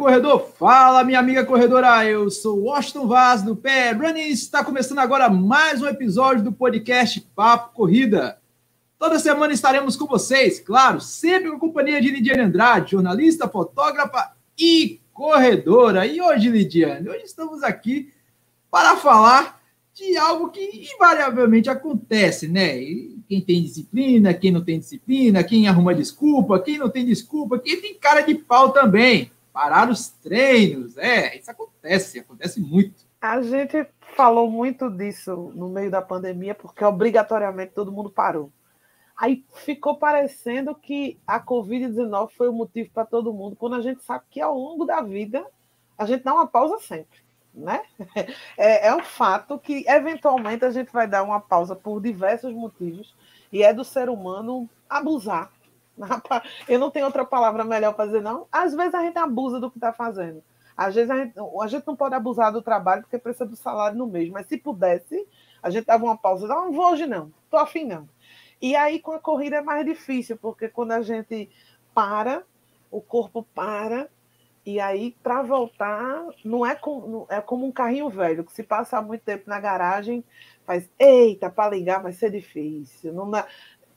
Corredor, fala, minha amiga corredora. Eu sou Washington Vaz do Pé Running. Está começando agora mais um episódio do podcast Papo Corrida. Toda semana estaremos com vocês, claro, sempre com a companhia de Lidiane Andrade, jornalista, fotógrafa e corredora. E hoje, Lidiane, hoje estamos aqui para falar de algo que invariavelmente acontece, né? E quem tem disciplina, quem não tem disciplina, quem arruma desculpa, quem não tem desculpa, quem tem cara de pau também. Parar os treinos, é, isso acontece, acontece muito. A gente falou muito disso no meio da pandemia, porque obrigatoriamente todo mundo parou. Aí ficou parecendo que a Covid-19 foi o motivo para todo mundo, quando a gente sabe que ao longo da vida a gente dá uma pausa sempre. Né? É, é um fato que, eventualmente, a gente vai dar uma pausa por diversos motivos, e é do ser humano abusar. Eu não tenho outra palavra melhor para dizer, não. Às vezes a gente abusa do que está fazendo. Às vezes a gente, a gente, não pode abusar do trabalho porque precisa do salário no mês, mas se pudesse, a gente dava uma pausa. Não, não vou hoje não, tô afim não. E aí com a corrida é mais difícil, porque quando a gente para, o corpo para, e aí, para voltar, não é, é como um carrinho velho, que se passar muito tempo na garagem, faz, eita, para ligar vai ser difícil. Não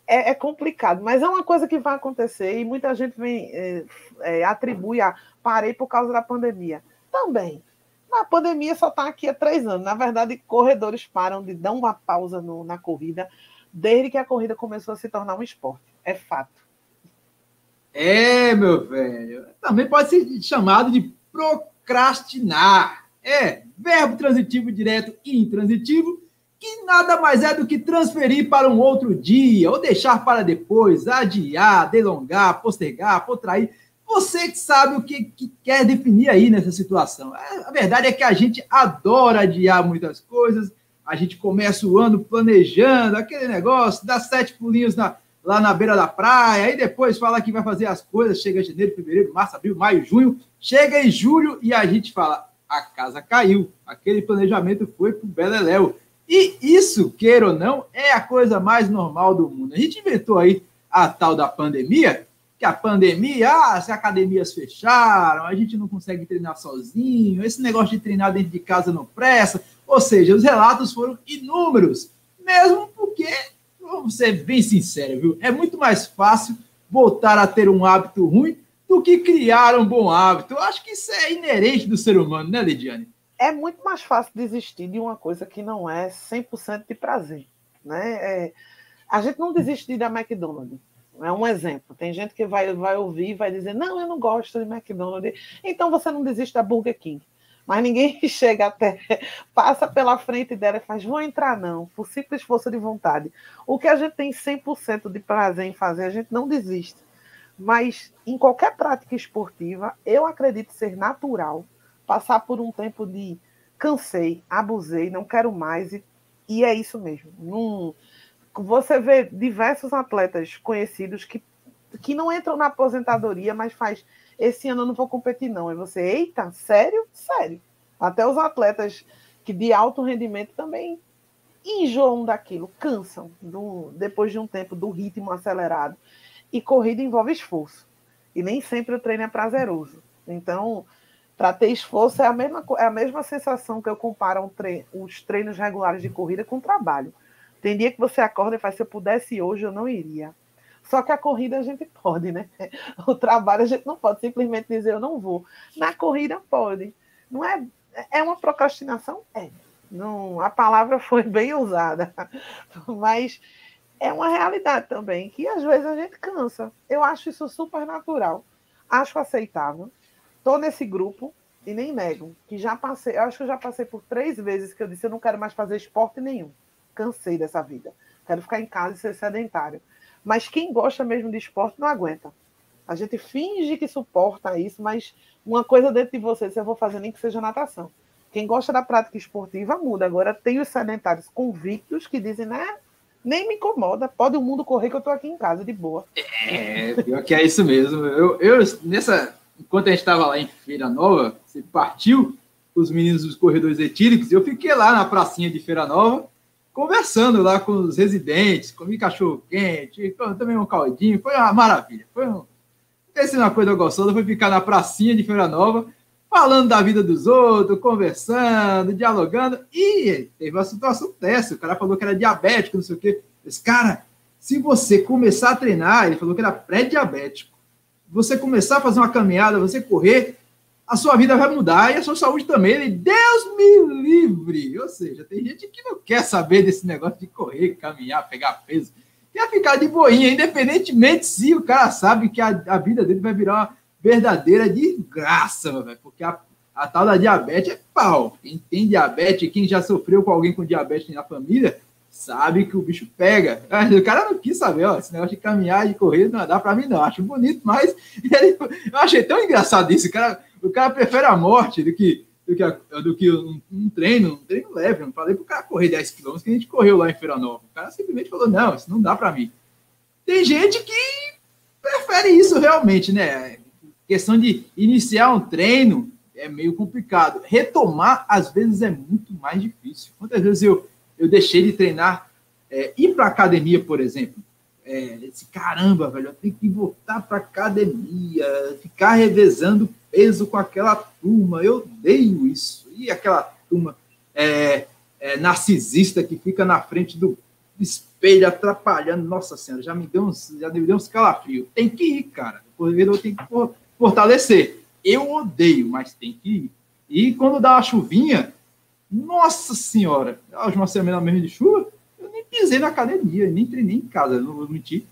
é, é, complicado, mas é uma coisa que vai acontecer e muita gente vem é, é, atribui a parei por causa da pandemia. Também. A pandemia só está aqui há três anos. Na verdade, corredores param de dar uma pausa no, na corrida desde que a corrida começou a se tornar um esporte. É fato. É, meu velho. Também pode ser chamado de procrastinar. É, verbo transitivo direto e intransitivo, que nada mais é do que transferir para um outro dia, ou deixar para depois, adiar, delongar, postergar, potrair. Você que sabe o que, que quer definir aí nessa situação. É, a verdade é que a gente adora adiar muitas coisas, a gente começa o ano planejando aquele negócio, dá sete pulinhos na, lá na beira da praia, aí depois fala que vai fazer as coisas, chega janeiro, fevereiro, março, abril, maio, junho, chega em julho e a gente fala, a casa caiu, aquele planejamento foi pro Beleléu. E isso, queira ou não, é a coisa mais normal do mundo. A gente inventou aí a tal da pandemia, que a pandemia, ah, as academias fecharam, a gente não consegue treinar sozinho, esse negócio de treinar dentro de casa não presta, ou seja, os relatos foram inúmeros, mesmo porque vamos ser bem sinceros, viu? É muito mais fácil voltar a ter um hábito ruim do que criar um bom hábito. Eu acho que isso é inerente do ser humano, né, Lidiane? É muito mais fácil desistir de uma coisa que não é 100% de prazer, né? É, a gente não desiste da McDonald's. É um exemplo. Tem gente que vai, vai ouvir e vai dizer: Não, eu não gosto de McDonald's. Então você não desiste da Burger King mas ninguém chega até, passa pela frente dela e faz, vou entrar não, por simples força de vontade. O que a gente tem 100% de prazer em fazer, a gente não desiste. Mas em qualquer prática esportiva, eu acredito ser natural passar por um tempo de cansei, abusei, não quero mais, e, e é isso mesmo. Num, você vê diversos atletas conhecidos que, que não entram na aposentadoria, mas faz esse ano eu não vou competir, não. E você, eita, sério? Sério. Até os atletas que de alto rendimento também enjoam daquilo, cansam do, depois de um tempo do ritmo acelerado. E corrida envolve esforço. E nem sempre o treino é prazeroso. Então, para ter esforço, é a, mesma, é a mesma sensação que eu comparo um os treinos regulares de corrida com o trabalho. Tem dia que você acorda e faz, se eu pudesse hoje, eu não iria. Só que a corrida a gente pode, né? O trabalho a gente não pode simplesmente dizer eu não vou. Na corrida pode. Não é é uma procrastinação? É. Não, a palavra foi bem usada, mas é uma realidade também que às vezes a gente cansa. Eu acho isso super natural, acho aceitável. Estou nesse grupo e nem nego que já passei. Eu acho que eu já passei por três vezes que eu disse eu não quero mais fazer esporte nenhum. Cansei dessa vida. Quero ficar em casa e ser sedentário. Mas quem gosta mesmo de esporte não aguenta. A gente finge que suporta isso, mas uma coisa dentro de você, se eu vou fazer nem que seja natação. Quem gosta da prática esportiva muda. Agora tem os sedentários convictos que dizem, né? Nem me incomoda, pode o mundo correr que eu estou aqui em casa de boa. É, pior que é isso mesmo. Eu, eu nessa, enquanto a gente estava lá em Feira Nova, você partiu os meninos dos corredores etílicos, eu fiquei lá na pracinha de Feira Nova, conversando lá com os residentes, comi cachorro quente, também um caldinho, foi uma maravilha, foi um, Essa é uma coisa gostosa, foi ficar na pracinha de Feira Nova, falando da vida dos outros, conversando, dialogando, e teve uma situação dessa. O cara falou que era diabético, não sei o quê. Esse cara, se você começar a treinar, ele falou que era pré-diabético, você começar a fazer uma caminhada, você correr, a sua vida vai mudar e a sua saúde também. Ele, Deus me livre! Ou seja, tem gente que não quer saber desse negócio de correr, caminhar, pegar peso. Quer ficar de boinha, independentemente se o cara sabe que a, a vida dele vai virar uma verdadeira desgraça, velho. Porque a, a tal da diabetes é pau. Quem tem diabetes, quem já sofreu com alguém com diabetes na família, sabe que o bicho pega. O cara não quis saber, ó, esse negócio de caminhar e correr não dá para mim, não. Acho bonito, mas ele, eu achei tão engraçado isso. O cara, o cara prefere a morte do que, do que, a, do que um, um, treino, um treino leve. Eu não falei pro cara correr 10 km que a gente correu lá em Feira Nova. O cara simplesmente falou: não, isso não dá para mim. Tem gente que prefere isso realmente, né? Questão de iniciar um treino é meio complicado. Retomar, às vezes, é muito mais difícil. Quantas vezes eu eu deixei de treinar, é, ir para academia, por exemplo. É, esse caramba, velho, eu tenho que voltar para academia, ficar revezando peso com aquela turma, eu odeio isso. E aquela turma é, é, narcisista que fica na frente do espelho atrapalhando, nossa senhora, já me deu uns, já me deu uns calafrios. Tem que ir, cara. Por eu tenho que fortalecer. Eu odeio, mas tem que ir. E quando dá uma chuvinha, nossa senhora, uma semana mesmo de chuva, eu nem pisei na academia, nem treinei em casa, não vou mentir.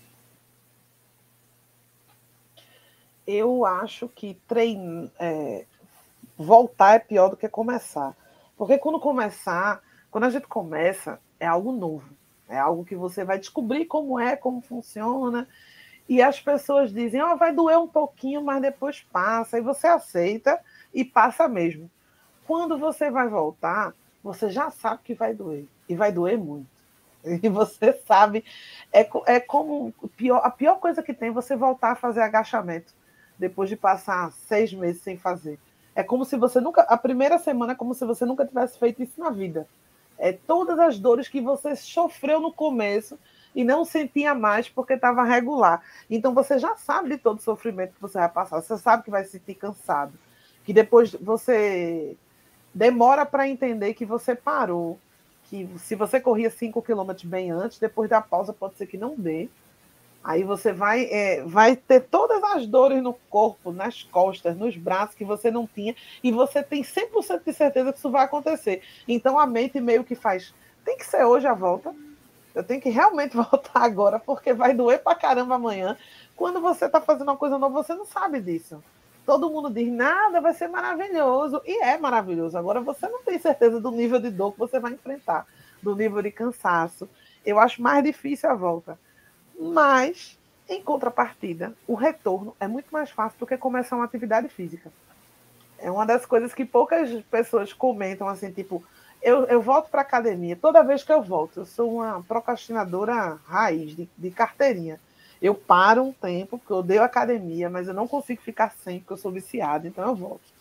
Eu acho que treinar, é, voltar é pior do que começar. Porque quando começar, quando a gente começa, é algo novo. É algo que você vai descobrir como é, como funciona. E as pessoas dizem, oh, vai doer um pouquinho, mas depois passa. E você aceita e passa mesmo. Quando você vai voltar, você já sabe que vai doer. E vai doer muito. E você sabe. É, é como. Pior, a pior coisa que tem é você voltar a fazer agachamento depois de passar seis meses sem fazer. É como se você nunca. A primeira semana é como se você nunca tivesse feito isso na vida. É todas as dores que você sofreu no começo e não sentia mais porque estava regular. Então você já sabe de todo o sofrimento que você vai passar. Você sabe que vai se sentir cansado. Que depois você demora para entender que você parou, que se você corria 5 quilômetros bem antes, depois da pausa pode ser que não dê. Aí você vai, é, vai ter todas as dores no corpo, nas costas, nos braços que você não tinha, e você tem 100% de certeza que isso vai acontecer. Então a mente meio que faz, tem que ser hoje a volta, eu tenho que realmente voltar agora, porque vai doer pra caramba amanhã. Quando você está fazendo uma coisa nova, você não sabe disso todo mundo diz, nada, vai ser maravilhoso. E é maravilhoso. Agora você não tem certeza do nível de dor que você vai enfrentar, do nível de cansaço. Eu acho mais difícil a volta. Mas, em contrapartida, o retorno é muito mais fácil do que começar uma atividade física. É uma das coisas que poucas pessoas comentam assim, tipo, eu, eu volto para academia. Toda vez que eu volto, eu sou uma procrastinadora raiz, de, de carteirinha. Eu paro um tempo, porque eu odeio academia, mas eu não consigo ficar sem, porque eu sou viciada, então eu volto.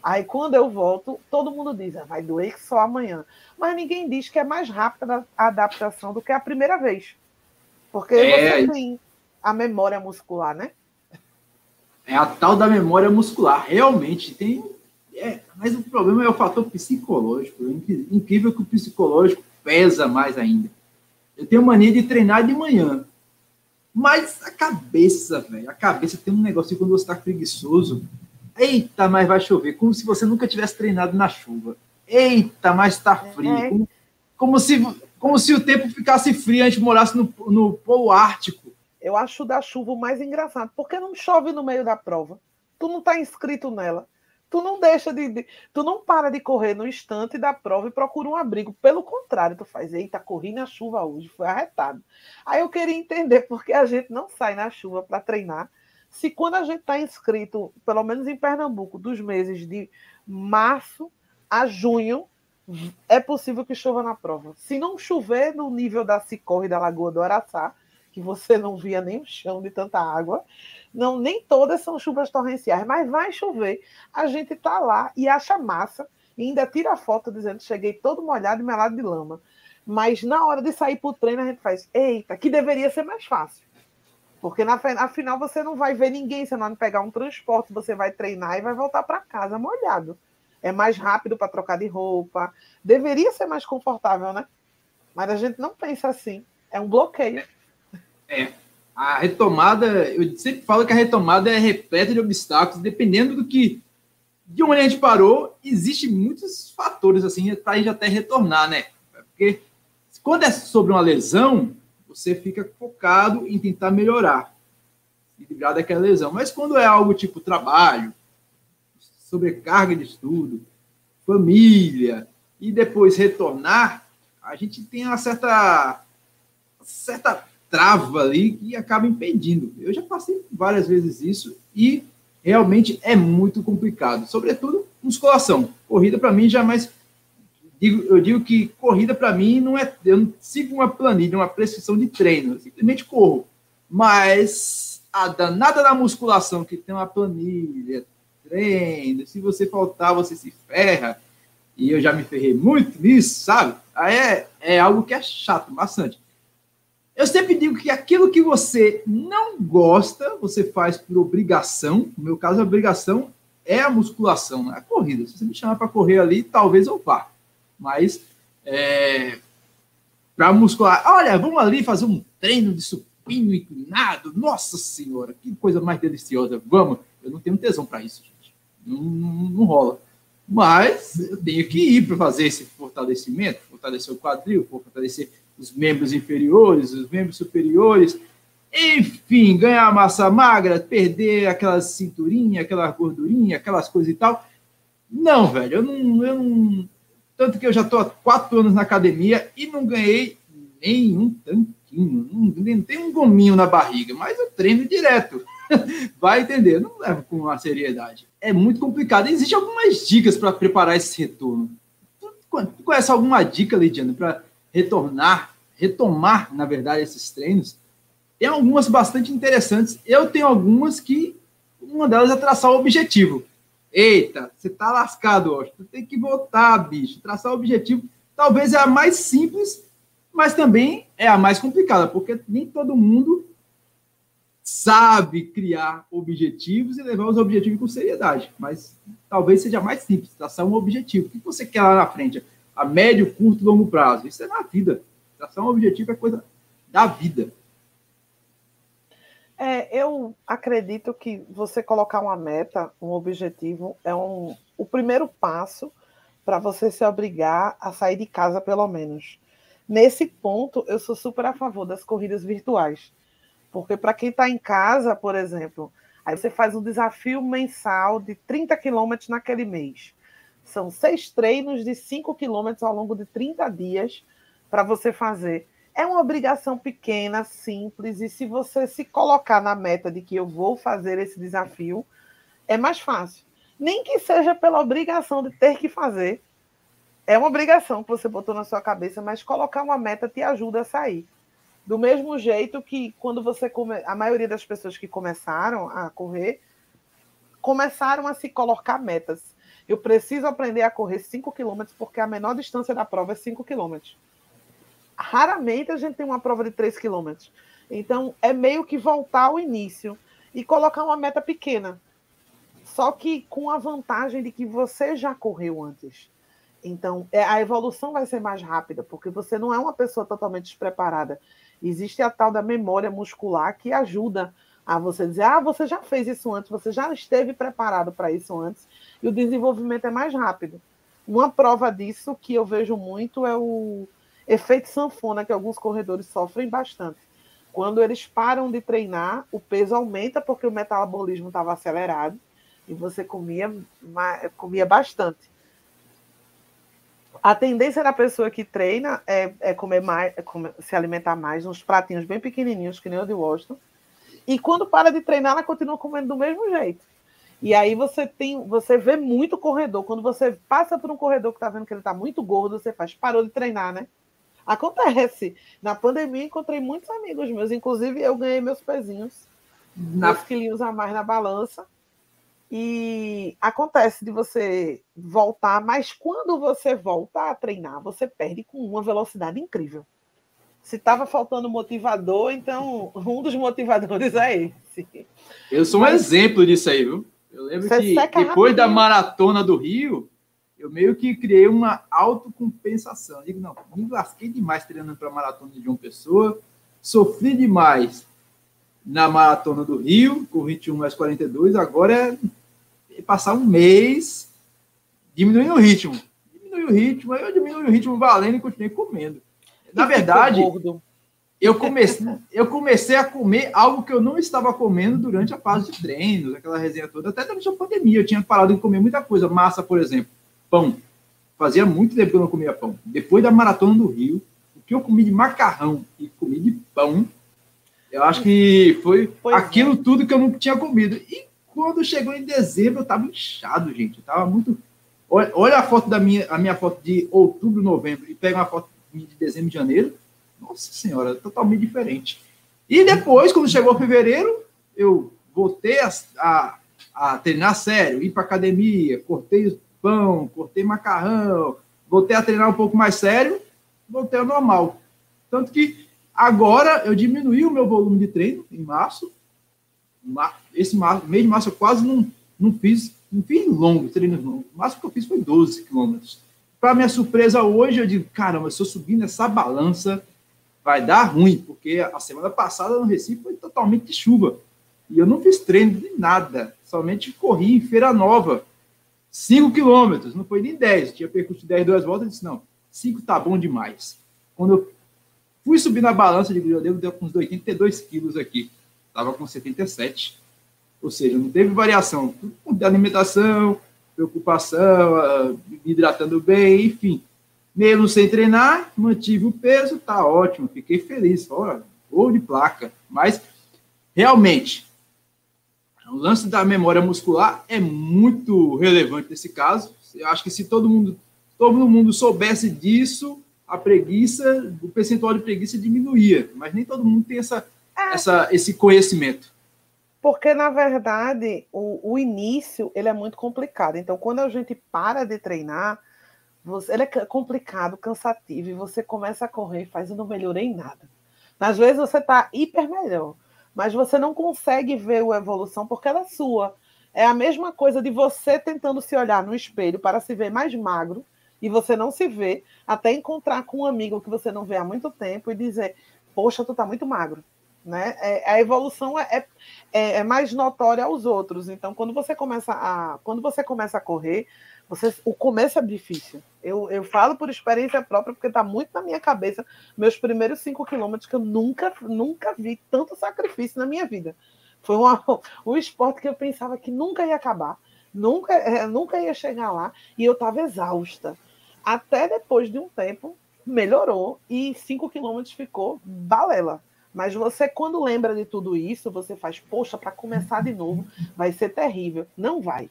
Aí quando eu volto, todo mundo diz, ah, vai doer só amanhã. Mas ninguém diz que é mais rápida a adaptação do que a primeira vez. Porque é... você tem a memória muscular, né? É a tal da memória muscular. Realmente tem. É, mas o problema é o fator psicológico. É incrível que o psicológico pesa mais ainda. Eu tenho mania de treinar de manhã. Mas a cabeça, velho, a cabeça tem um negócio quando você tá preguiçoso. Eita, mas vai chover. Como se você nunca tivesse treinado na chuva. Eita, mas tá frio. É. Como, como, se, como se o tempo ficasse frio e a gente morasse no, no Polo Ártico. Eu acho da chuva o mais engraçado. Porque não chove no meio da prova. Tu não tá inscrito nela tu não deixa de, de, tu não para de correr no instante da prova e procura um abrigo. Pelo contrário, tu faz, eita, corri na chuva hoje, foi arretado. Aí eu queria entender por que a gente não sai na chuva para treinar. Se quando a gente está inscrito, pelo menos em Pernambuco, dos meses de março a junho, é possível que chova na prova. Se não chover no nível da Cicorre da Lagoa do Araçá, que você não via nem o chão de tanta água, não, nem todas são chuvas torrenciais, mas vai chover. A gente tá lá e acha massa e ainda tira foto dizendo cheguei todo molhado e melado de lama. Mas na hora de sair para o treino, a gente faz, eita, que deveria ser mais fácil. Porque na, afinal você não vai ver ninguém, você não vai pegar um transporte, você vai treinar e vai voltar para casa molhado. É mais rápido para trocar de roupa. Deveria ser mais confortável, né? Mas a gente não pensa assim. É um bloqueio. É. A retomada, eu sempre falo que a retomada é repleta de obstáculos, dependendo do que. De onde a gente parou, existe muitos fatores assim para a gente até retornar, né? Porque quando é sobre uma lesão, você fica focado em tentar melhorar, se livrar daquela lesão. Mas quando é algo tipo trabalho, sobrecarga de estudo, família, e depois retornar, a gente tem uma certa, certa trava ali que acaba impedindo. Eu já passei várias vezes isso e realmente é muito complicado, sobretudo musculação. Corrida para mim já é mais digo, eu digo que corrida para mim não é. Eu não sigo uma planilha, uma prescrição de treino, eu simplesmente corro. Mas a danada da musculação, que tem uma planilha, treino, se você faltar, você se ferra. E eu já me ferrei muito nisso, sabe? Aí é, é algo que é chato, bastante. Eu sempre digo que aquilo que você não gosta, você faz por obrigação. No meu caso, a obrigação é a musculação, não é a corrida. Se você me chamar para correr ali, talvez eu vá. Mas é, para muscular, olha, vamos ali fazer um treino de supino inclinado. Nossa senhora, que coisa mais deliciosa. Vamos. Eu não tenho tesão para isso, gente. Não, não, não, rola. Mas eu tenho que ir para fazer esse fortalecimento, fortalecer o quadril, fortalecer os membros inferiores, os membros superiores, enfim, ganhar massa magra, perder aquela cinturinha, aquela gordurinha, aquelas coisas e tal. Não, velho, eu não, eu não, tanto que eu já estou há quatro anos na academia e não ganhei nenhum tanquinho, não, não tem um gominho na barriga, mas eu treino direto. Vai entender, não levo com uma seriedade. É muito complicado. Existem algumas dicas para preparar esse retorno. Tu conhece alguma dica, Lidiano, para retornar, retomar, na verdade, esses treinos? Tem algumas bastante interessantes. Eu tenho algumas que uma delas é traçar o objetivo. Eita, você tá lascado, ó. Você tem que voltar, bicho. Traçar o objetivo talvez é a mais simples, mas também é a mais complicada, porque nem todo mundo sabe criar objetivos e levar os objetivos com seriedade. Mas talvez seja mais simples, traçar um objetivo. O que você quer lá na frente? A médio, curto, longo prazo. Isso é na vida. Traçar um objetivo é coisa da vida. É, eu acredito que você colocar uma meta, um objetivo, é um, o primeiro passo para você se obrigar a sair de casa, pelo menos. Nesse ponto, eu sou super a favor das corridas virtuais. Porque para quem está em casa, por exemplo, aí você faz um desafio mensal de 30 quilômetros naquele mês. São seis treinos de 5 quilômetros ao longo de 30 dias para você fazer. É uma obrigação pequena, simples, e se você se colocar na meta de que eu vou fazer esse desafio, é mais fácil. Nem que seja pela obrigação de ter que fazer. É uma obrigação que você botou na sua cabeça, mas colocar uma meta te ajuda a sair. Do mesmo jeito que quando você come... a maioria das pessoas que começaram a correr começaram a se colocar metas. Eu preciso aprender a correr 5 quilômetros porque a menor distância da prova é 5 quilômetros raramente a gente tem uma prova de 3 quilômetros. Então, é meio que voltar ao início e colocar uma meta pequena. Só que com a vantagem de que você já correu antes. Então, é, a evolução vai ser mais rápida, porque você não é uma pessoa totalmente despreparada. Existe a tal da memória muscular que ajuda a você dizer: ah, você já fez isso antes, você já esteve preparado para isso antes, e o desenvolvimento é mais rápido. Uma prova disso que eu vejo muito é o Efeito sanfona que alguns corredores sofrem bastante. Quando eles param de treinar, o peso aumenta porque o metabolismo estava acelerado e você comia, comia bastante. A tendência da pessoa que treina é, é comer mais, é comer, se alimentar mais, uns pratinhos bem pequenininhos, que nem o de Washington. E quando para de treinar, ela continua comendo do mesmo jeito. E aí você tem, você vê muito corredor. Quando você passa por um corredor que está vendo que ele está muito gordo, você faz, parou de treinar, né? Acontece. Na pandemia encontrei muitos amigos meus, inclusive eu ganhei meus pezinhos, na... meus quilinhos a mais na balança. E acontece de você voltar, mas quando você volta a treinar, você perde com uma velocidade incrível. Se estava faltando motivador, então um dos motivadores é esse. Eu sou um Mas, exemplo disso aí, viu? Eu lembro que depois rapidinho. da maratona do Rio, eu meio que criei uma autocompensação. Eu digo, não, me lasquei demais treinando para a maratona de uma pessoa, sofri demais na maratona do Rio, com 21 mais 42, agora é passar um mês diminuindo o ritmo. Diminui o ritmo, aí eu diminui o ritmo valendo e continuei comendo. Na verdade, eu comecei, eu comecei a comer algo que eu não estava comendo durante a fase de treinos, aquela resenha toda, até durante a pandemia. Eu tinha parado de comer muita coisa, massa, por exemplo, pão. Fazia muito tempo que eu não comia pão. Depois da maratona do Rio, o que eu comi de macarrão e comi de pão, eu acho que foi pois aquilo é. tudo que eu não tinha comido. E quando chegou em dezembro, eu estava inchado, gente. Eu tava muito. Olha, olha, a foto da minha, a minha foto de outubro, novembro, e pega uma foto de dezembro, de janeiro nossa senhora, totalmente diferente. E depois, quando chegou fevereiro, eu voltei a, a, a treinar sério, ir para academia, cortei pão, cortei macarrão, voltei a treinar um pouco mais sério, voltei ao normal. Tanto que agora eu diminuí o meu volume de treino em março. Esse mês de março eu quase não, não fiz, não fiz longo, treinos longos. O máximo que eu fiz foi 12 quilômetros. Para minha surpresa hoje, eu digo, caramba, se eu subir nessa balança, vai dar ruim, porque a semana passada no Recife foi totalmente de chuva. E eu não fiz treino de nada, somente corri em Feira Nova, 5 quilômetros, não foi nem 10, tinha percurso de 10, duas voltas, eu disse, não, 5 tá bom demais. Quando eu fui subir na balança, de eu ter uns 82 quilos aqui, estava com 77, ou seja, não teve variação, de alimentação, preocupação, ah, me hidratando bem, enfim, mesmo sem treinar, mantive o peso, tá ótimo, fiquei feliz, olha, gol de placa. Mas, realmente, o lance da memória muscular é muito relevante nesse caso. Eu acho que se todo mundo, todo mundo soubesse disso, a preguiça, o percentual de preguiça diminuía. Mas nem todo mundo tem essa, é. essa, esse conhecimento. Porque, na verdade, o, o início ele é muito complicado. Então, quando a gente para de treinar, você, ele é complicado, cansativo, e você começa a correr e faz, eu não melhorei em nada. Às vezes você está hiper melhor, mas você não consegue ver a evolução porque ela é sua. É a mesma coisa de você tentando se olhar no espelho para se ver mais magro e você não se vê, até encontrar com um amigo que você não vê há muito tempo e dizer: Poxa, tu tá muito magro. Né? É, a evolução é, é, é, mais notória aos outros. Então, quando você começa a, quando você começa a correr, você, o começo é difícil. Eu, eu falo por experiência própria, porque está muito na minha cabeça meus primeiros cinco quilômetros que eu nunca, nunca vi tanto sacrifício na minha vida. Foi uma, um esporte que eu pensava que nunca ia acabar, nunca, é, nunca ia chegar lá, e eu estava exausta. Até depois de um tempo, melhorou e cinco quilômetros ficou balela. Mas você, quando lembra de tudo isso, você faz, poxa, para começar de novo, vai ser terrível. Não vai.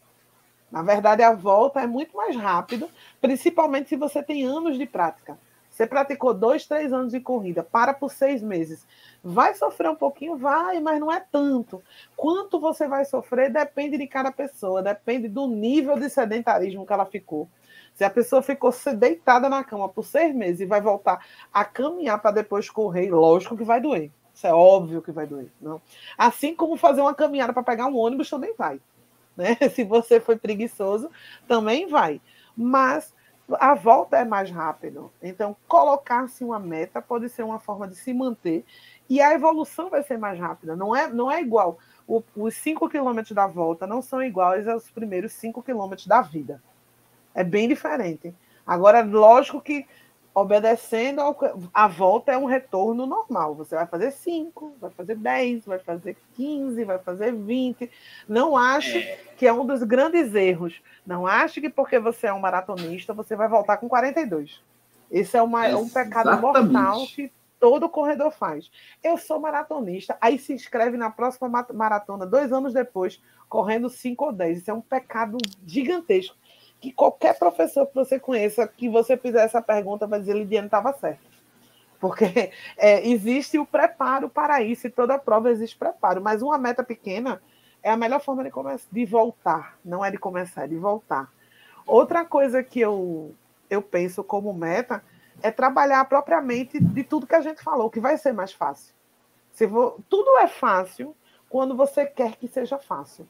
Na verdade, a volta é muito mais rápida, principalmente se você tem anos de prática. Você praticou dois, três anos de corrida, para por seis meses. Vai sofrer um pouquinho? Vai, mas não é tanto. Quanto você vai sofrer depende de cada pessoa, depende do nível de sedentarismo que ela ficou. Se a pessoa ficou deitada na cama por seis meses e vai voltar a caminhar para depois correr, lógico que vai doer. Isso é óbvio que vai doer. Não? Assim como fazer uma caminhada para pegar um ônibus também vai né? Se você foi preguiçoso, também vai. Mas a volta é mais rápido. Então, colocar-se uma meta pode ser uma forma de se manter e a evolução vai ser mais rápida. Não é, não é igual. O, os 5 quilômetros da volta não são iguais aos primeiros 5 quilômetros da vida. É bem diferente. Agora, lógico que obedecendo ao, a volta é um retorno normal. Você vai fazer 5, vai fazer 10, vai fazer 15, vai fazer 20. Não acho é. que é um dos grandes erros. Não acho que porque você é um maratonista, você vai voltar com 42. Esse é uma, um pecado mortal que todo corredor faz. Eu sou maratonista, aí se inscreve na próxima maratona, dois anos depois, correndo 5 ou 10. Isso é um pecado gigantesco que qualquer professor que você conheça, que você fizer essa pergunta, vai dizer Lidiane estava certo. Porque é, existe o preparo para isso, e toda prova existe preparo, mas uma meta pequena é a melhor forma de, de voltar, não é de começar, é de voltar. Outra coisa que eu, eu penso como meta é trabalhar propriamente de tudo que a gente falou, que vai ser mais fácil. Se vou, tudo é fácil quando você quer que seja fácil.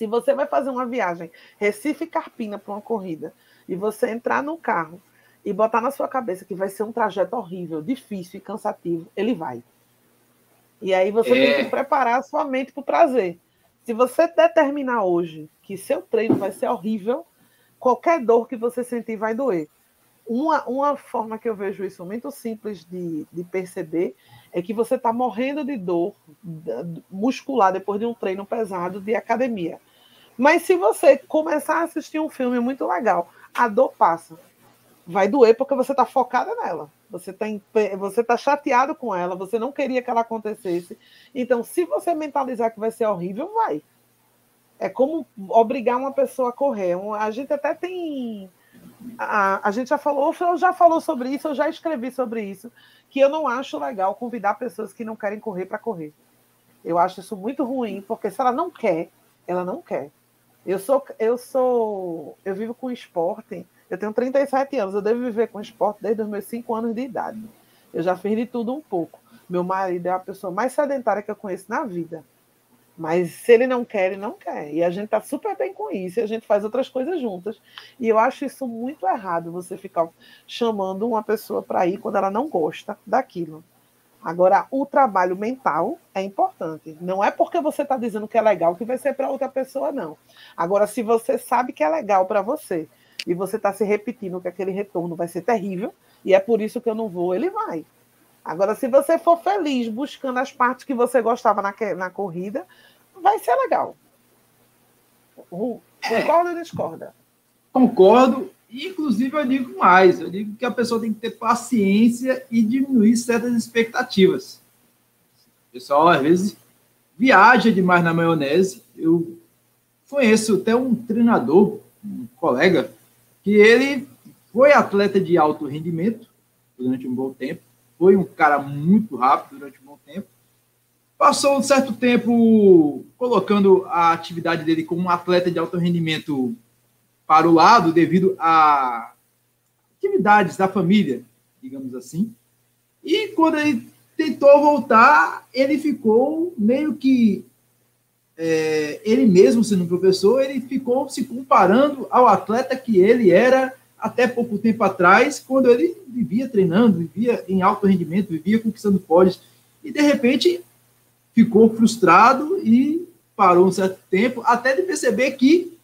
Se você vai fazer uma viagem Recife Carpina para uma corrida e você entrar no carro e botar na sua cabeça que vai ser um trajeto horrível, difícil e cansativo, ele vai. E aí você é. tem que preparar a sua mente para o prazer. Se você determinar hoje que seu treino vai ser horrível, qualquer dor que você sentir vai doer. Uma, uma forma que eu vejo isso muito simples de, de perceber é que você está morrendo de dor muscular depois de um treino pesado de academia. Mas se você começar a assistir um filme muito legal, a dor passa. Vai doer porque você está focada nela. Você está você tá chateado com ela, você não queria que ela acontecesse. Então, se você mentalizar que vai ser horrível, vai. É como obrigar uma pessoa a correr. A gente até tem a, a gente já falou, eu já falou sobre isso, eu já escrevi sobre isso, que eu não acho legal convidar pessoas que não querem correr para correr. Eu acho isso muito ruim, porque se ela não quer, ela não quer. Eu sou, eu sou, eu vivo com esporte. Eu tenho 37 anos, eu devo viver com esporte desde os meus 5 anos de idade. Eu já fiz de tudo um pouco. Meu marido é a pessoa mais sedentária que eu conheço na vida. Mas se ele não quer, ele não quer. E a gente está super bem com isso, e a gente faz outras coisas juntas. E eu acho isso muito errado, você ficar chamando uma pessoa para ir quando ela não gosta daquilo. Agora, o trabalho mental é importante. Não é porque você está dizendo que é legal que vai ser para outra pessoa, não. Agora, se você sabe que é legal para você e você está se repetindo que aquele retorno vai ser terrível, e é por isso que eu não vou, ele vai. Agora, se você for feliz buscando as partes que você gostava na, na corrida, vai ser legal. Concorda ou discorda? Concordo. Inclusive, eu digo mais: eu digo que a pessoa tem que ter paciência e diminuir certas expectativas. O pessoal, às vezes, viaja demais na maionese. Eu conheço até um treinador, um colega, que ele foi atleta de alto rendimento durante um bom tempo, foi um cara muito rápido durante um bom tempo, Passou um certo tempo colocando a atividade dele como um atleta de alto rendimento para o lado, devido a atividades da família, digamos assim. E quando ele tentou voltar, ele ficou meio que é, ele mesmo sendo professor, ele ficou se comparando ao atleta que ele era até pouco tempo atrás, quando ele vivia treinando, vivia em alto rendimento, vivia conquistando pódios, e de repente ficou frustrado e parou um certo tempo, até de perceber que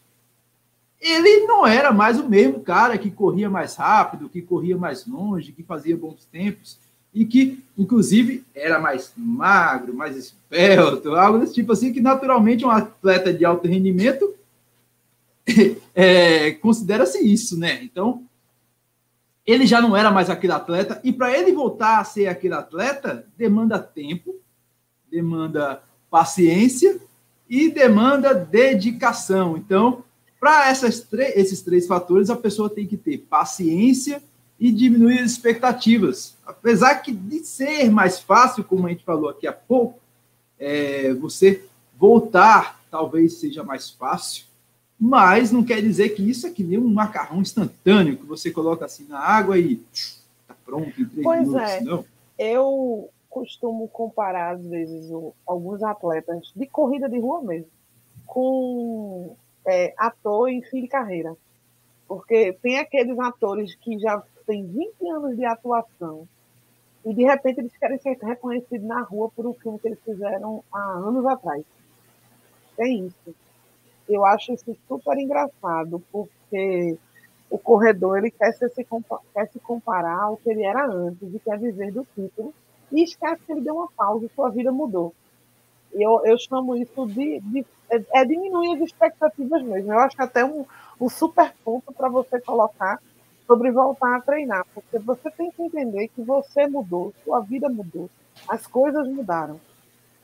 ele não era mais o mesmo cara que corria mais rápido, que corria mais longe, que fazia bons tempos e que, inclusive, era mais magro, mais esbelto, algo desse tipo assim, que naturalmente um atleta de alto rendimento é, considera-se isso, né? Então, ele já não era mais aquele atleta, e para ele voltar a ser aquele atleta, demanda tempo, demanda paciência e demanda dedicação. Então, para esses três fatores, a pessoa tem que ter paciência e diminuir as expectativas. Apesar que de ser mais fácil, como a gente falou aqui há pouco, é, você voltar talvez seja mais fácil, mas não quer dizer que isso é que nem um macarrão instantâneo que você coloca assim na água e está pronto em três pois minutos. É. Não. Eu costumo comparar, às vezes, alguns atletas de corrida de rua mesmo, com é, ator em fim de carreira. Porque tem aqueles atores que já têm 20 anos de atuação e, de repente, eles querem ser reconhecidos na rua por um filme que eles fizeram há anos atrás. Tem isso. Eu acho isso super engraçado, porque o corredor ele quer se, quer se comparar ao que ele era antes e quer viver do título e esquece que ele deu uma pausa e sua vida mudou. Eu, eu chamo isso de, de é, é, diminuir as expectativas mesmo. Eu acho que até um, um super ponto para você colocar sobre voltar a treinar, porque você tem que entender que você mudou, sua vida mudou, as coisas mudaram.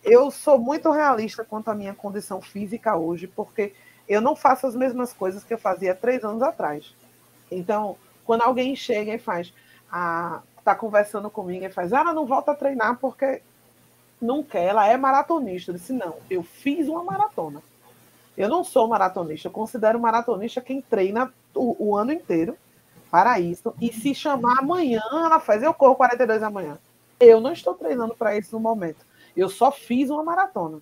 Eu sou muito realista quanto à minha condição física hoje, porque eu não faço as mesmas coisas que eu fazia três anos atrás. Então, quando alguém chega e faz, ah, está conversando comigo e faz, ah, não volta a treinar porque não quer, ela é maratonista. Eu disse, não, eu fiz uma maratona. Eu não sou maratonista, eu considero maratonista quem treina o, o ano inteiro para isso. E se chamar amanhã, ela faz, eu corro 42 amanhã. Eu não estou treinando para isso no momento. Eu só fiz uma maratona.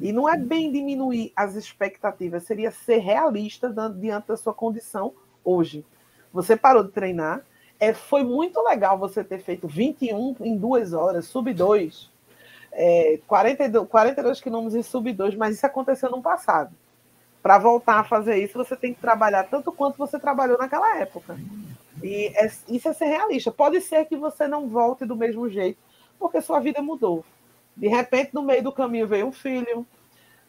E não é bem diminuir as expectativas, seria ser realista diante da sua condição hoje. Você parou de treinar, é, foi muito legal você ter feito 21 em duas horas, sub 2, é, 42, 42 quilômetros em sub 2, mas isso aconteceu no passado. Para voltar a fazer isso, você tem que trabalhar tanto quanto você trabalhou naquela época. E é, isso é ser realista. Pode ser que você não volte do mesmo jeito, porque sua vida mudou. De repente, no meio do caminho veio um filho,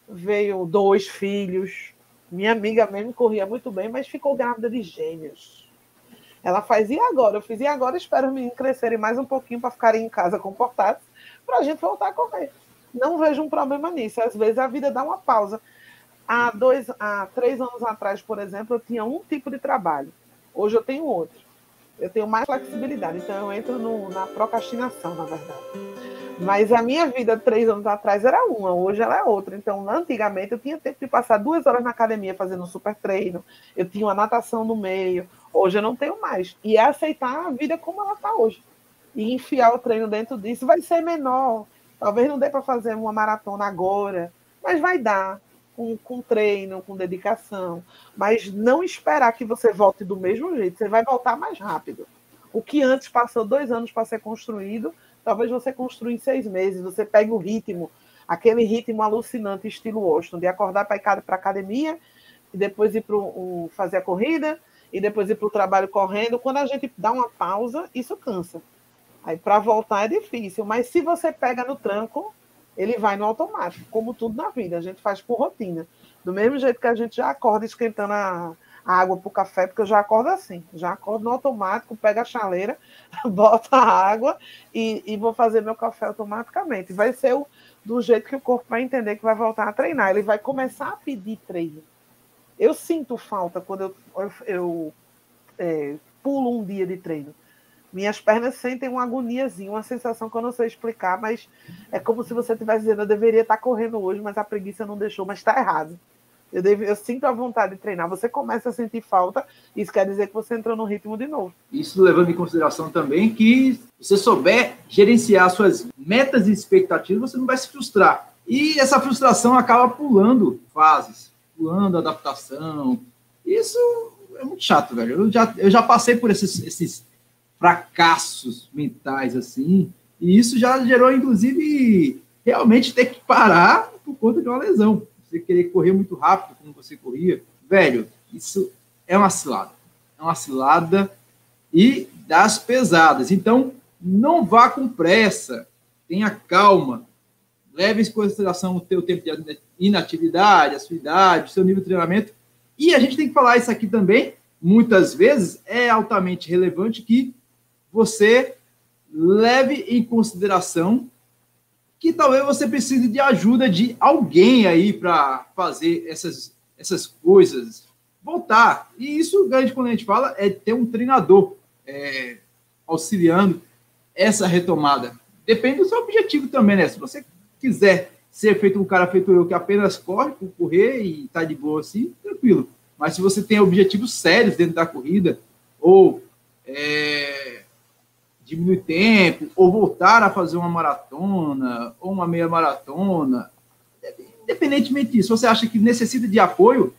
veio dois filhos. Minha amiga mesmo corria muito bem, mas ficou grávida de gêmeos. Ela faz, e agora? Eu fiz, e agora espero os meninos crescerem mais um pouquinho para ficarem em casa comportados, para a gente voltar a correr. Não vejo um problema nisso. Às vezes a vida dá uma pausa. Há, dois, há três anos atrás, por exemplo, eu tinha um tipo de trabalho. Hoje eu tenho outro. Eu tenho mais flexibilidade, então eu entro no, na procrastinação, na verdade. Mas a minha vida três anos atrás era uma, hoje ela é outra. Então, antigamente, eu tinha tempo de passar duas horas na academia fazendo um super treino, eu tinha uma natação no meio. Hoje eu não tenho mais. E é aceitar a vida como ela está hoje. E enfiar o treino dentro disso vai ser menor. Talvez não dê para fazer uma maratona agora, mas vai dar. Com, com treino, com dedicação. Mas não esperar que você volte do mesmo jeito. Você vai voltar mais rápido. O que antes passou dois anos para ser construído, Talvez você construa em seis meses, você pegue o ritmo, aquele ritmo alucinante, estilo Washington, de acordar para ir para a academia, e depois ir para fazer a corrida, e depois ir para o trabalho correndo. Quando a gente dá uma pausa, isso cansa. Aí para voltar é difícil, mas se você pega no tranco, ele vai no automático, como tudo na vida, a gente faz por rotina. Do mesmo jeito que a gente já acorda esquentando a, água para o café, porque eu já acordo assim, já acordo no automático, pego a chaleira, boto a água e, e vou fazer meu café automaticamente. Vai ser o, do jeito que o corpo vai entender que vai voltar a treinar. Ele vai começar a pedir treino. Eu sinto falta quando eu, eu, eu é, pulo um dia de treino. Minhas pernas sentem uma agoniazinha, uma sensação que eu não sei explicar, mas é como se você estivesse dizendo: eu deveria estar correndo hoje, mas a preguiça não deixou, mas está errado. Eu, devo, eu sinto a vontade de treinar. Você começa a sentir falta, isso quer dizer que você entrou no ritmo de novo. Isso levando em consideração também que você souber gerenciar suas metas e expectativas, você não vai se frustrar. E essa frustração acaba pulando fases, pulando adaptação. Isso é muito chato, velho. Eu já, eu já passei por esses, esses fracassos mentais assim, e isso já gerou, inclusive, realmente ter que parar por conta de uma lesão você querer correr muito rápido, como você corria, velho, isso é uma cilada. É uma cilada e das pesadas. Então, não vá com pressa, tenha calma, leve em consideração o teu tempo de inatividade, a sua idade, o seu nível de treinamento. E a gente tem que falar isso aqui também, muitas vezes é altamente relevante que você leve em consideração que talvez você precise de ajuda de alguém aí para fazer essas, essas coisas voltar. E isso, grande quando a gente fala, é ter um treinador é, auxiliando essa retomada. Depende do seu objetivo também, né? Se você quiser ser feito um cara feito eu que apenas corre por correr e tá de boa assim, tranquilo. Mas se você tem objetivos sérios dentro da corrida, ou é, diminuir tempo, ou voltar a fazer uma maratona, ou uma meia maratona, independentemente disso, você acha que necessita de apoio,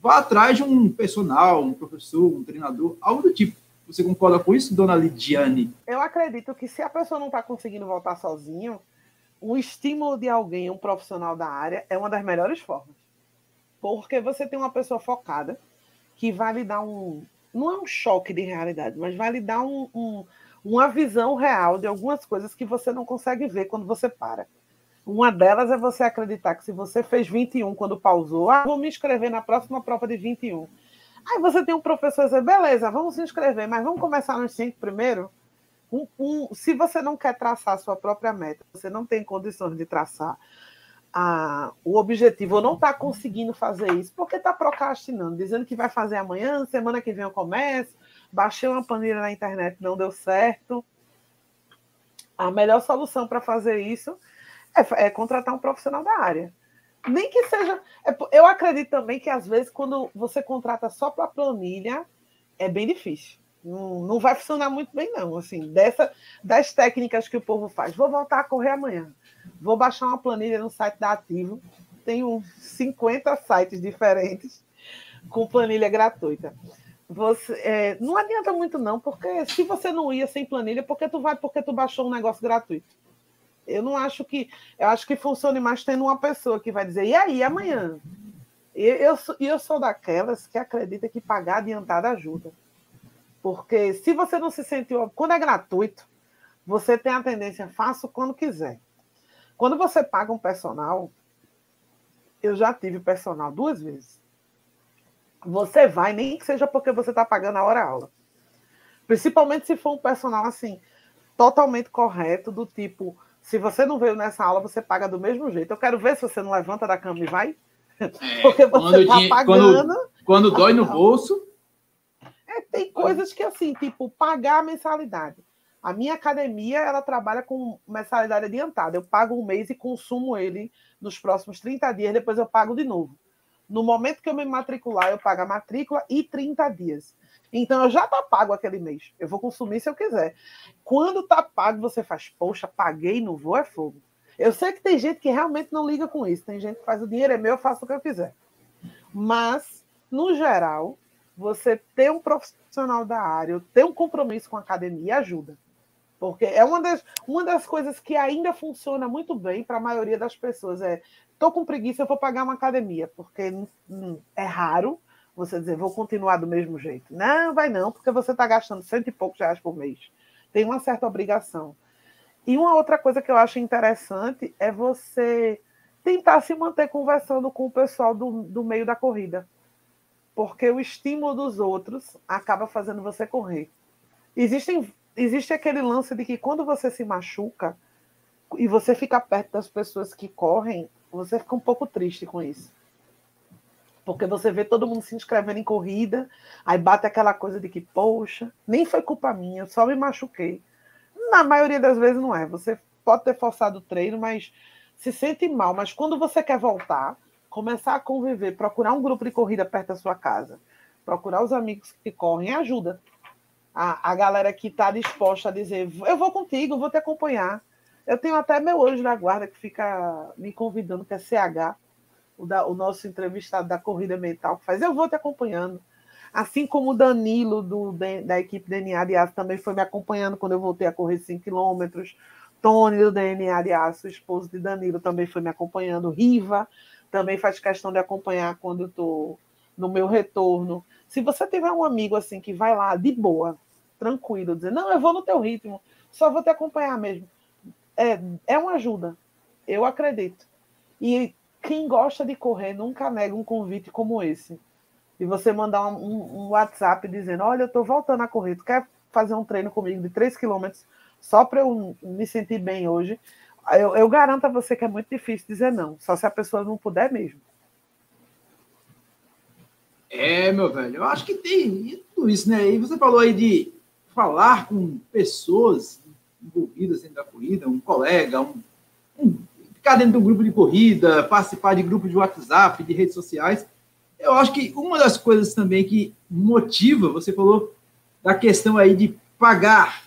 vá atrás de um personal, um professor, um treinador, algo do tipo. Você concorda com isso, dona Lidiane? Eu acredito que se a pessoa não está conseguindo voltar sozinho, o estímulo de alguém, um profissional da área, é uma das melhores formas. Porque você tem uma pessoa focada que vai lhe dar um. Não é um choque de realidade, mas vai lhe dar um, um uma visão real de algumas coisas que você não consegue ver quando você para. Uma delas é você acreditar que se você fez 21 quando pausou, ah, vou me inscrever na próxima prova de 21. Aí você tem um professor dizer, beleza, vamos se inscrever, mas vamos começar nos 5 primeiro? Um, um, se você não quer traçar a sua própria meta, você não tem condições de traçar a, o objetivo ou não está conseguindo fazer isso, porque está procrastinando, dizendo que vai fazer amanhã, semana que vem eu começo, baixei uma planilha na internet, não deu certo. A melhor solução para fazer isso é, é, contratar um profissional da área. Nem que seja. É, eu acredito também que, às vezes, quando você contrata só para planilha, é bem difícil. Não, não vai funcionar muito bem, não. Assim, dessa, das técnicas que o povo faz. Vou voltar a correr amanhã. Vou baixar uma planilha no site da Ativo. Tenho 50 sites diferentes com planilha gratuita. Você, é, não adianta muito, não, porque se você não ia sem planilha, porque tu vai porque tu baixou um negócio gratuito. Eu não acho que. Eu acho que funcione mais tendo uma pessoa que vai dizer, e aí, amanhã? E eu, eu, eu sou daquelas que acredita que pagar adiantado ajuda. Porque se você não se sentiu. Quando é gratuito, você tem a tendência, faço quando quiser. Quando você paga um personal, eu já tive personal duas vezes. Você vai, nem que seja porque você está pagando a hora-aula. Principalmente se for um personal assim, totalmente correto, do tipo, se você não veio nessa aula, você paga do mesmo jeito. Eu quero ver se você não levanta da cama e vai. É, porque você está pagando. Quando, quando dói no bolso. É, tem coisas que, assim, tipo, pagar a mensalidade. A minha academia, ela trabalha com mensalidade adiantada. Eu pago um mês e consumo ele nos próximos 30 dias, depois eu pago de novo. No momento que eu me matricular, eu pago a matrícula e 30 dias. Então eu já tá pago aquele mês. Eu vou consumir se eu quiser. Quando tá pago, você faz, poxa, paguei, não vou, é fogo. Eu sei que tem gente que realmente não liga com isso. Tem gente que faz o dinheiro é meu, eu faço o que eu quiser. Mas, no geral, você ter um profissional da área, ter um compromisso com a academia ajuda. Porque é uma das, uma das coisas que ainda funciona muito bem para a maioria das pessoas. É, estou com preguiça, eu vou pagar uma academia, porque hum, é raro você dizer, vou continuar do mesmo jeito. Não, vai não, porque você está gastando cento e poucos reais por mês. Tem uma certa obrigação. E uma outra coisa que eu acho interessante é você tentar se manter conversando com o pessoal do, do meio da corrida. Porque o estímulo dos outros acaba fazendo você correr. Existem, existe aquele lance de que quando você se machuca e você fica perto das pessoas que correm, você fica um pouco triste com isso. Porque você vê todo mundo se inscrevendo em corrida, aí bate aquela coisa de que, poxa, nem foi culpa minha, só me machuquei. Na maioria das vezes não é. Você pode ter forçado o treino, mas se sente mal. Mas quando você quer voltar, começar a conviver, procurar um grupo de corrida perto da sua casa, procurar os amigos que correm, ajuda. A, a galera que está disposta a dizer, eu vou contigo, vou te acompanhar. Eu tenho até meu anjo da guarda que fica me convidando, que é CH, o, da, o nosso entrevistado da Corrida Mental, que faz, eu vou te acompanhando. Assim como o Danilo, do, da equipe DNA de Aço, também foi me acompanhando quando eu voltei a correr 5 quilômetros. Tony, do DNA de Aço, esposo de Danilo, também foi me acompanhando. Riva também faz questão de acompanhar quando eu estou no meu retorno. Se você tiver um amigo assim que vai lá de boa, tranquilo, dizer, não, eu vou no teu ritmo, só vou te acompanhar mesmo. É, é uma ajuda, eu acredito. E quem gosta de correr nunca nega um convite como esse. E você mandar um, um, WhatsApp dizendo: Olha, eu estou voltando a correr, tu quer fazer um treino comigo de 3 quilômetros só para eu me sentir bem hoje? Eu, eu garanto a você que é muito difícil dizer não, só se a pessoa não puder mesmo. É, meu velho, eu acho que tem tudo isso, né? E você falou aí de falar com pessoas envolvidas dentro da corrida, um colega, um, um ficar dentro de um grupo de corrida, participar de grupos de WhatsApp, de redes sociais. Eu acho que uma das coisas também que motiva, você falou da questão aí de pagar.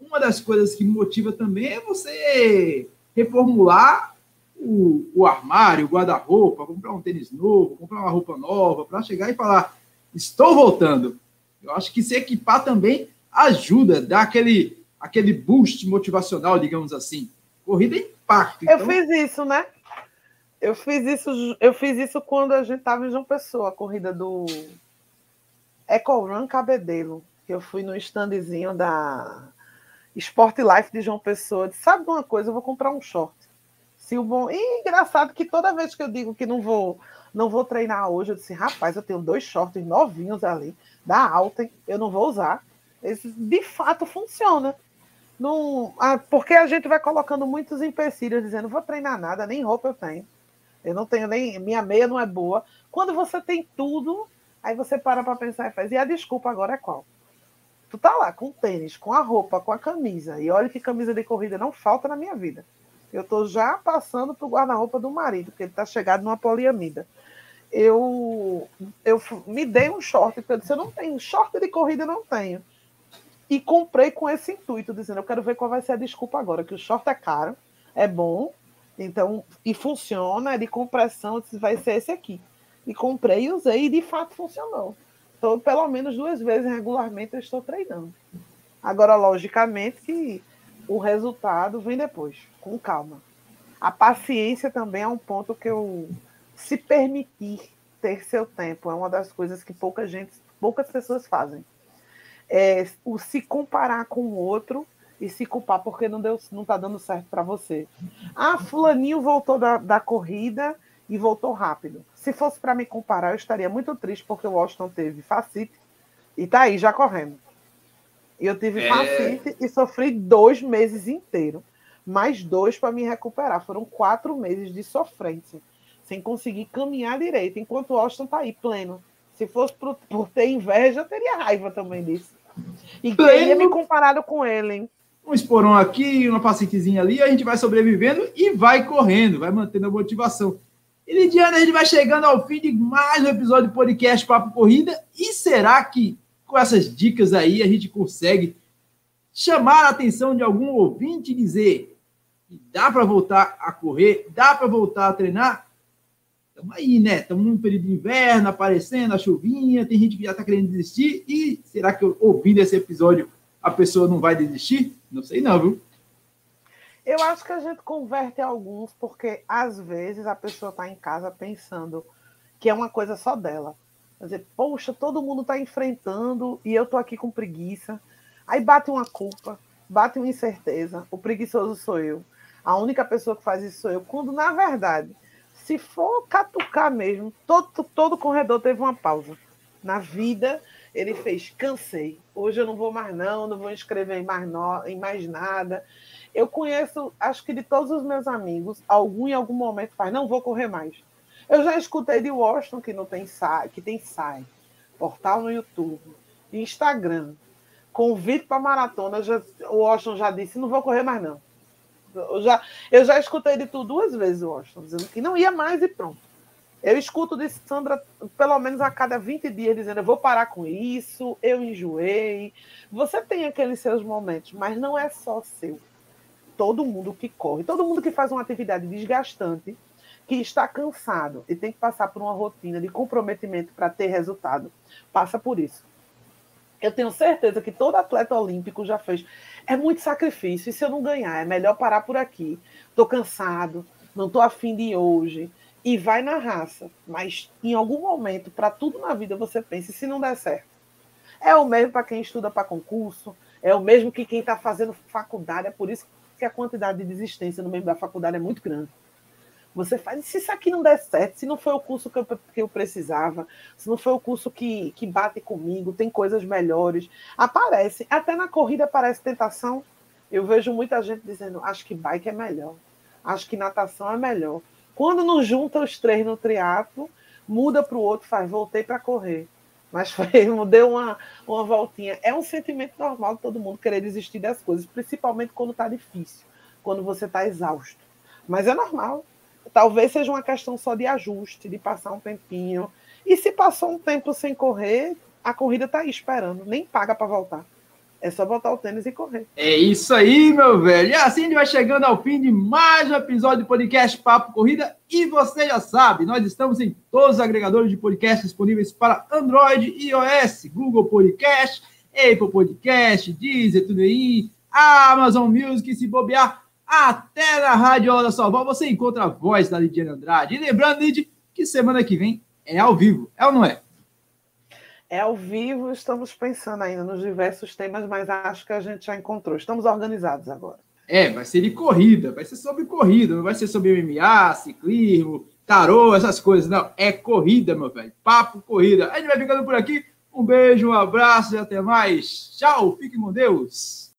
Uma das coisas que motiva também é você reformular o, o armário, o guarda-roupa, comprar um tênis novo, comprar uma roupa nova, para chegar e falar: estou voltando. Eu acho que se equipar também ajuda, dá aquele, aquele boost motivacional, digamos assim. Corrida é impacto. Então... Eu fiz isso, né? Eu fiz isso, eu fiz isso quando a gente estava em João Pessoa, a corrida do Eco Run Cabedelo, eu fui no standzinho da Sport Life de João Pessoa. Disse, Sabe uma coisa? Eu vou comprar um short. Se o bom. E engraçado que toda vez que eu digo que não vou, não vou treinar hoje, eu disse, rapaz, eu tenho dois shorts novinhos ali, da Alten, eu não vou usar. Esse de fato funciona. Ah, porque a gente vai colocando muitos empecilhos, dizendo, vou treinar nada, nem roupa eu tenho. Eu não tenho nem. Minha meia não é boa. Quando você tem tudo, aí você para para pensar e faz. E a desculpa agora é qual? Tu tá lá com o tênis, com a roupa, com a camisa. E olha que camisa de corrida não falta na minha vida. Eu tô já passando pro guarda-roupa do marido, porque ele tá chegado numa poliamida. Eu, eu me dei um short, porque eu disse, eu não tenho. Short de corrida eu não tenho. E comprei com esse intuito, dizendo, eu quero ver qual vai ser a desculpa agora, que o short é caro, é bom, então, e funciona, é de compressão, vai ser esse aqui. E comprei e usei, e de fato funcionou. Então, pelo menos duas vezes regularmente eu estou treinando. Agora, logicamente, que o resultado vem depois, com calma. A paciência também é um ponto que eu se permitir ter seu tempo é uma das coisas que pouca gente, poucas pessoas fazem. É o se comparar com o outro e se culpar porque não deu, não está dando certo para você. Ah, fulaninho voltou da, da corrida e voltou rápido. Se fosse para me comparar, eu estaria muito triste porque o Washington teve facite e está aí já correndo. E eu tive é... facite e sofri dois meses inteiros. Mais dois para me recuperar. Foram quatro meses de sofrência sem conseguir caminhar direito, enquanto o Austin está aí pleno. Se fosse por, por, ter inveja, eu teria raiva também disso. E teria me comparado com ele, hein? Um esporão aqui, uma paciquezinha ali, a gente vai sobrevivendo e vai correndo, vai mantendo a motivação. E Lidiana, a gente vai chegando ao fim de mais um episódio do podcast Papo Corrida. E será que com essas dicas aí a gente consegue chamar a atenção de algum ouvinte e dizer que dá para voltar a correr, dá para voltar a treinar? Estamos aí, né? Estamos num período de inverno, aparecendo a chuvinha, tem gente que já está querendo desistir. E será que ouvindo esse episódio a pessoa não vai desistir? Não sei não, viu? Eu acho que a gente converte alguns, porque às vezes a pessoa está em casa pensando que é uma coisa só dela. Quer dizer, poxa, todo mundo está enfrentando e eu estou aqui com preguiça. Aí bate uma culpa, bate uma incerteza. O preguiçoso sou eu. A única pessoa que faz isso sou eu. Quando, na verdade, se for catucar mesmo, todo, todo corredor teve uma pausa. Na vida, ele fez, cansei. Hoje eu não vou mais, não, não vou inscrever em mais, no, em mais nada. Eu conheço, acho que de todos os meus amigos, algum em algum momento faz, não vou correr mais. Eu já escutei de Washington que não tem site, que tem site, portal no YouTube, Instagram, convite para maratona. Já, o Washington já disse, não vou correr mais, não. Eu já, eu já escutei de tu duas vezes, Washington, dizendo que não ia mais e pronto. Eu escuto de Sandra pelo menos a cada 20 dias dizendo: eu vou parar com isso, eu enjoei. Você tem aqueles seus momentos, mas não é só seu. Todo mundo que corre, todo mundo que faz uma atividade desgastante, que está cansado e tem que passar por uma rotina de comprometimento para ter resultado, passa por isso. Eu tenho certeza que todo atleta olímpico já fez. É muito sacrifício. E se eu não ganhar, é melhor parar por aqui. Estou cansado, não estou afim de hoje. E vai na raça. Mas em algum momento, para tudo na vida, você pensa, se não der certo? É o mesmo para quem estuda para concurso, é o mesmo que quem está fazendo faculdade. É por isso que a quantidade de desistência no meio da faculdade é muito grande. Você faz, se isso aqui não der certo, se não foi o curso que eu, que eu precisava, se não foi o curso que, que bate comigo, tem coisas melhores. Aparece, até na corrida aparece tentação. Eu vejo muita gente dizendo, acho que bike é melhor, acho que natação é melhor. Quando não junta os três no triatlo, muda para o outro, faz, voltei para correr. Mas foi, deu uma, uma voltinha. É um sentimento normal de todo mundo querer desistir das coisas, principalmente quando está difícil, quando você está exausto. Mas é normal. Talvez seja uma questão só de ajuste, de passar um tempinho. E se passou um tempo sem correr, a corrida está aí esperando, nem paga para voltar. É só botar o tênis e correr. É isso aí, meu velho. E assim a gente vai chegando ao fim de mais um episódio do podcast Papo Corrida. E você já sabe, nós estamos em todos os agregadores de podcast disponíveis para Android iOS, Google Podcast, Apple Podcast, Deezer, aí, Amazon Music, se bobear, até na Rádio Hora Voz você encontra a voz da Lidiane Andrade. E lembrando, Lid, que semana que vem é ao vivo, é ou não é? É ao vivo, estamos pensando ainda nos diversos temas, mas acho que a gente já encontrou. Estamos organizados agora. É, vai ser de corrida, vai ser sobre corrida, não vai ser sobre MMA, ciclismo, tarô, essas coisas. Não, é corrida, meu velho. Papo corrida. A gente vai ficando por aqui. Um beijo, um abraço e até mais. Tchau, fique com Deus.